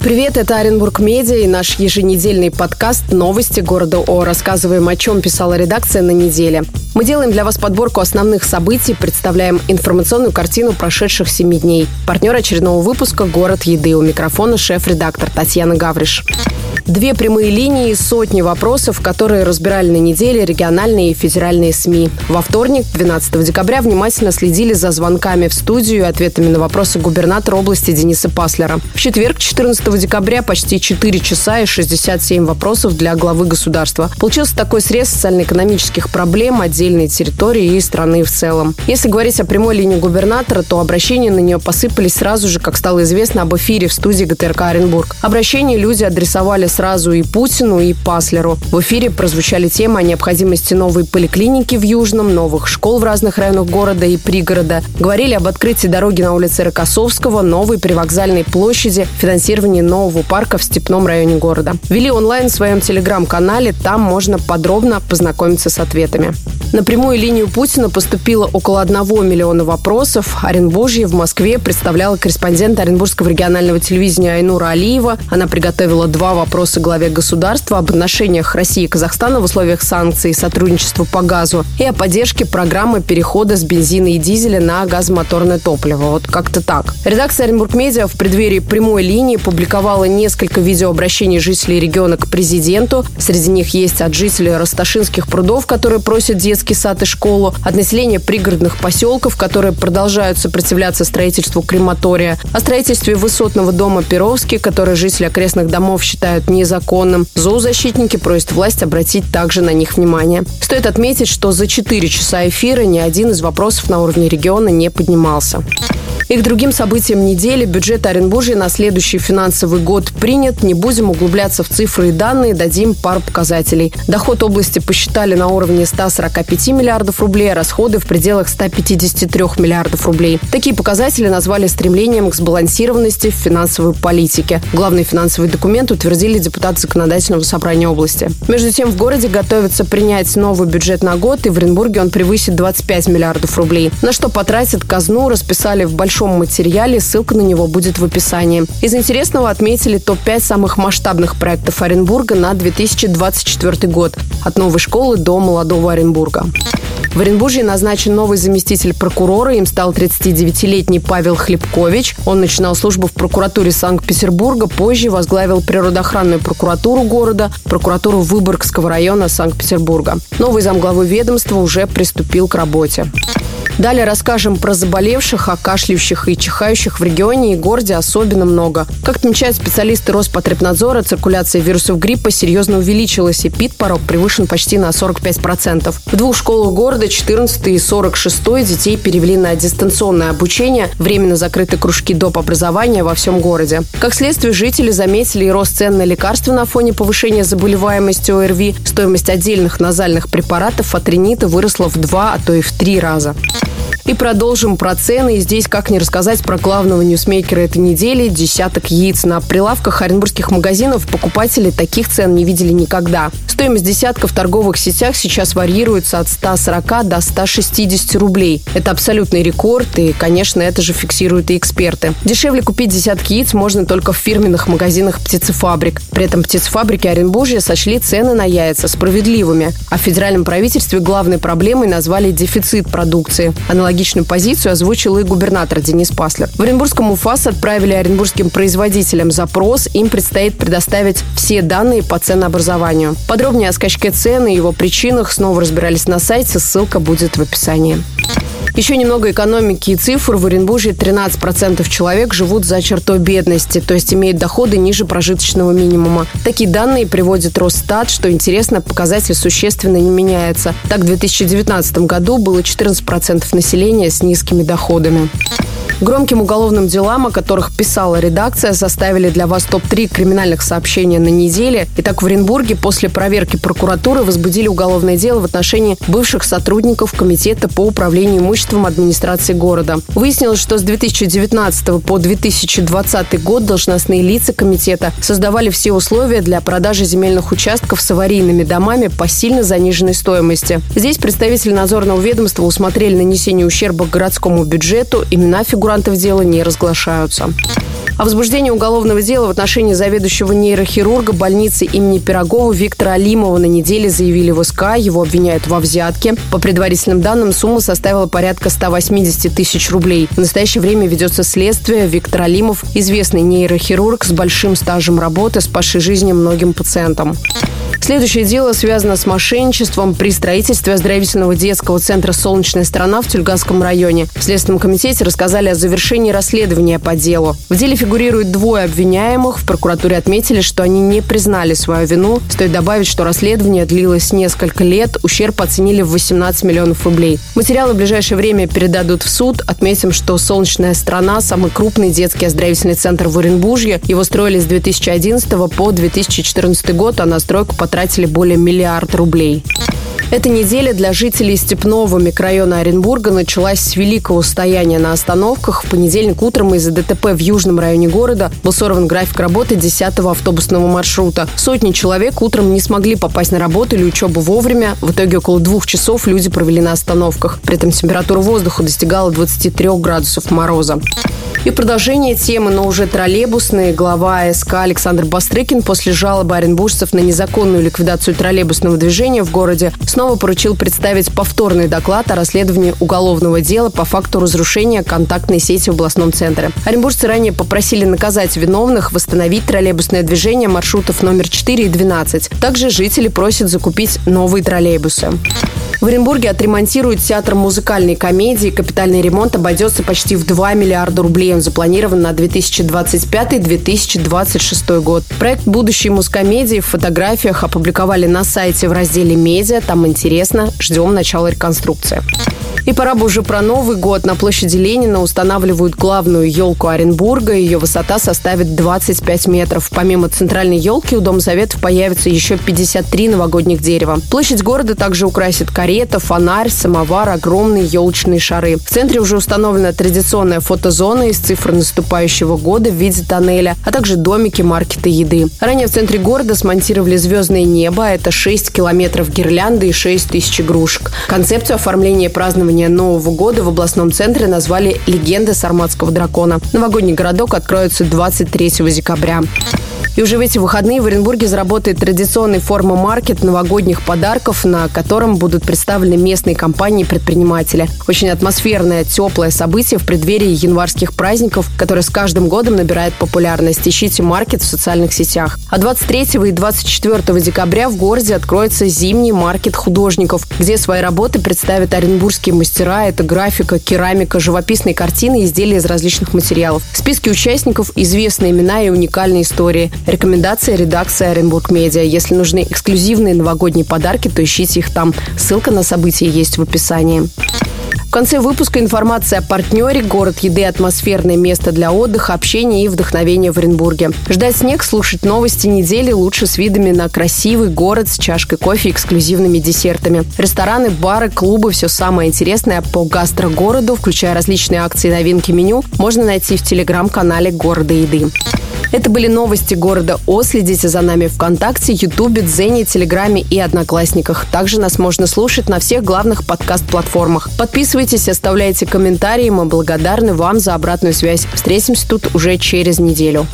Привет, это Оренбург Медиа и наш еженедельный подкаст «Новости города О». Рассказываем, о чем писала редакция на неделе. Мы делаем для вас подборку основных событий, представляем информационную картину прошедших семи дней. Партнер очередного выпуска «Город еды». У микрофона шеф-редактор Татьяна Гавриш. Две прямые линии и сотни вопросов, которые разбирали на неделе региональные и федеральные СМИ. Во вторник, 12 декабря, внимательно следили за звонками в студию и ответами на вопросы губернатора области Дениса Паслера. В четверг, 14 декабря, почти 4 часа и 67 вопросов для главы государства. Получился такой срез социально-экономических проблем отдельной территории и страны в целом. Если говорить о прямой линии губернатора, то обращения на нее посыпались сразу же, как стало известно об эфире в студии ГТРК Оренбург. Обращения люди адресовали с сразу и Путину, и Паслеру. В эфире прозвучали темы о необходимости новой поликлиники в Южном, новых школ в разных районах города и пригорода. Говорили об открытии дороги на улице Рокоссовского, новой привокзальной площади, финансировании нового парка в Степном районе города. Вели онлайн в своем телеграм-канале, там можно подробно познакомиться с ответами. На прямую линию Путина поступило около 1 миллиона вопросов. Оренбуржье в Москве представляла корреспондент Оренбургского регионального телевидения Айнура Алиева. Она приготовила два вопроса главе государства об отношениях России и Казахстана в условиях санкций и сотрудничества по газу и о поддержке программы перехода с бензина и дизеля на газомоторное топливо. Вот как-то так. Редакция Оренбург Медиа в преддверии прямой линии публиковала несколько видеообращений жителей региона к президенту. Среди них есть от жителей Росташинских прудов, которые просят детский сад и школу, от населения пригородных поселков, которые продолжают сопротивляться строительству крематория, о строительстве высотного дома Перовский, который жители окрестных домов считают незаконным. Зоозащитники просят власть обратить также на них внимание. Стоит отметить, что за 4 часа эфира ни один из вопросов на уровне региона не поднимался. И к другим событиям недели бюджет Оренбуржья на следующий финансовый год принят. Не будем углубляться в цифры и данные, дадим пару показателей. Доход области посчитали на уровне 145 миллиардов рублей, а расходы в пределах 153 миллиардов рублей. Такие показатели назвали стремлением к сбалансированности в финансовой политике. Главный финансовый документ утвердили депутаты законодательного собрания области. Между тем, в городе готовятся принять новый бюджет на год, и в Оренбурге он превысит 25 миллиардов рублей. На что потратят казну, расписали в большом большом материале, ссылка на него будет в описании. Из интересного отметили топ-5 самых масштабных проектов Оренбурга на 2024 год. От новой школы до молодого Оренбурга. В Оренбурге назначен новый заместитель прокурора. Им стал 39-летний Павел Хлебкович. Он начинал службу в прокуратуре Санкт-Петербурга, позже возглавил природоохранную прокуратуру города, прокуратуру Выборгского района Санкт-Петербурга. Новый замглавы ведомства уже приступил к работе. Далее расскажем про заболевших, о кашляющих и чихающих в регионе и городе особенно много. Как отмечают специалисты Роспотребнадзора, циркуляция вирусов гриппа серьезно увеличилась, и ПИД-порог превышен почти на 45%. В двух школах города 14 и 46 детей перевели на дистанционное обучение, временно закрыты кружки доп. образования во всем городе. Как следствие, жители заметили и рост цен на лекарства на фоне повышения заболеваемости ОРВИ. Стоимость отдельных назальных препаратов от ринита выросла в два, а то и в три раза. И продолжим про цены. И здесь как не рассказать про главного ньюсмейкера этой недели – десяток яиц. На прилавках оренбургских магазинов покупатели таких цен не видели никогда. Стоимость десятка в торговых сетях сейчас варьируется от 140 до 160 рублей. Это абсолютный рекорд, и, конечно, это же фиксируют и эксперты. Дешевле купить десятки яиц можно только в фирменных магазинах птицефабрик. При этом птицефабрики Оренбуржья сочли цены на яйца справедливыми. А в федеральном правительстве главной проблемой назвали дефицит продукции. Аналогичную позицию озвучил и губернатор Денис Паслер. В Оренбургском УФАС отправили оренбургским производителям запрос. Им предстоит предоставить все данные по ценообразованию. Подробнее о скачке цен и его причинах снова разбирались на сайте, ссылка будет в описании. Еще немного экономики и цифр. В Оренбурге 13% человек живут за чертой бедности, то есть имеют доходы ниже прожиточного минимума. Такие данные приводит Росстат. Что интересно, показатель существенно не меняется. Так, в 2019 году было 14% населения с низкими доходами. Громким уголовным делам, о которых писала редакция, составили для вас топ-3 криминальных сообщений на неделе. Итак, в Оренбурге после проверки проверки прокуратуры возбудили уголовное дело в отношении бывших сотрудников Комитета по управлению имуществом администрации города. Выяснилось, что с 2019 по 2020 год должностные лица комитета создавали все условия для продажи земельных участков с аварийными домами по сильно заниженной стоимости. Здесь представители надзорного ведомства усмотрели нанесение ущерба городскому бюджету. Имена фигурантов дела не разглашаются. О возбуждении уголовного дела в отношении заведующего нейрохирурга больницы имени Пирогова Виктора Алимова на неделе заявили в СК. Его обвиняют во взятке. По предварительным данным, сумма составила порядка 180 тысяч рублей. В настоящее время ведется следствие. Виктор Алимов – известный нейрохирург с большим стажем работы, спасший жизни многим пациентам. Следующее дело связано с мошенничеством при строительстве оздоровительного детского центра «Солнечная страна» в Тюльганском районе. В Следственном комитете рассказали о завершении расследования по делу. В деле фигурируют двое обвиняемых. В прокуратуре отметили, что они не признали свою вину. Стоит добавить, что расследование длилось несколько лет. Ущерб оценили в 18 миллионов рублей. Материалы в ближайшее время передадут в суд. Отметим, что «Солнечная страна» – самый крупный детский оздоровительный центр в Оренбурге. Его строили с 2011 по 2014 год, а на стройку потратили потратили более миллиарда рублей. Эта неделя для жителей Степного микрорайона Оренбурга началась с великого стояния на остановках. В понедельник утром из-за ДТП в южном районе города был сорван график работы 10-го автобусного маршрута. Сотни человек утром не смогли попасть на работу или учебу вовремя. В итоге около двух часов люди провели на остановках. При этом температура воздуха достигала 23 градусов мороза. И продолжение темы, но уже троллейбусные. Глава СК Александр Бастрыкин после жалобы оренбуржцев на незаконную ликвидацию троллейбусного движения в городе снова поручил представить повторный доклад о расследовании уголовного дела по факту разрушения контактной сети в областном центре. Оренбуржцы ранее попросили наказать виновных, восстановить троллейбусное движение маршрутов номер 4 и 12. Также жители просят закупить новые троллейбусы. В Оренбурге отремонтируют театр музыкальной комедии. Капитальный ремонт обойдется почти в 2 миллиарда рублей. Он запланирован на 2025-2026 год. Проект будущей музкомедии в фотографиях опубликовали на сайте в разделе «Медиа». Там интересно. Ждем начала реконструкции. И пора бы уже про Новый год. На площади Ленина устанавливают главную елку Оренбурга. Ее высота составит 25 метров. Помимо центральной елки у Дома Советов появится еще 53 новогодних дерева. Площадь города также украсит карета, фонарь, самовар, огромные елочные шары. В центре уже установлена традиционная фотозона из цифр наступающего года в виде тоннеля, а также домики, маркеты еды. Ранее в центре города смонтировали звездное небо. Это 6 километров гирлянды и 6 тысяч игрушек. Концепцию оформления празднования празднования Нового года в областном центре назвали «Легенда Сарматского дракона». Новогодний городок откроется 23 декабря. И уже в эти выходные в Оренбурге заработает традиционный форма-маркет новогодних подарков, на котором будут представлены местные компании и предприниматели. Очень атмосферное, теплое событие в преддверии январских праздников, которое с каждым годом набирает популярность. Ищите маркет в социальных сетях. А 23 и 24 декабря в городе откроется зимний маркет художников, где свои работы представят оренбургские мастера. Это графика, керамика, живописные картины, изделия из различных материалов. В списке участников известные имена и уникальные истории. Рекомендация редакции Оренбург Медиа. Если нужны эксклюзивные новогодние подарки, то ищите их там. Ссылка на события есть в описании. В конце выпуска информация о партнере, город еды, атмосферное место для отдыха, общения и вдохновения в Оренбурге. Ждать снег, слушать новости недели лучше с видами на красивый город с чашкой кофе и эксклюзивными десертами. Рестораны, бары, клубы, все самое интересное по гастрогороду, включая различные акции и новинки меню, можно найти в телеграм-канале «Города еды». Это были новости города О. Следите за нами ВКонтакте, Ютубе, Дзене, Телеграме и Одноклассниках. Также нас можно слушать на всех главных подкаст-платформах. Подписывайтесь, оставляйте комментарии. Мы благодарны вам за обратную связь. Встретимся тут уже через неделю.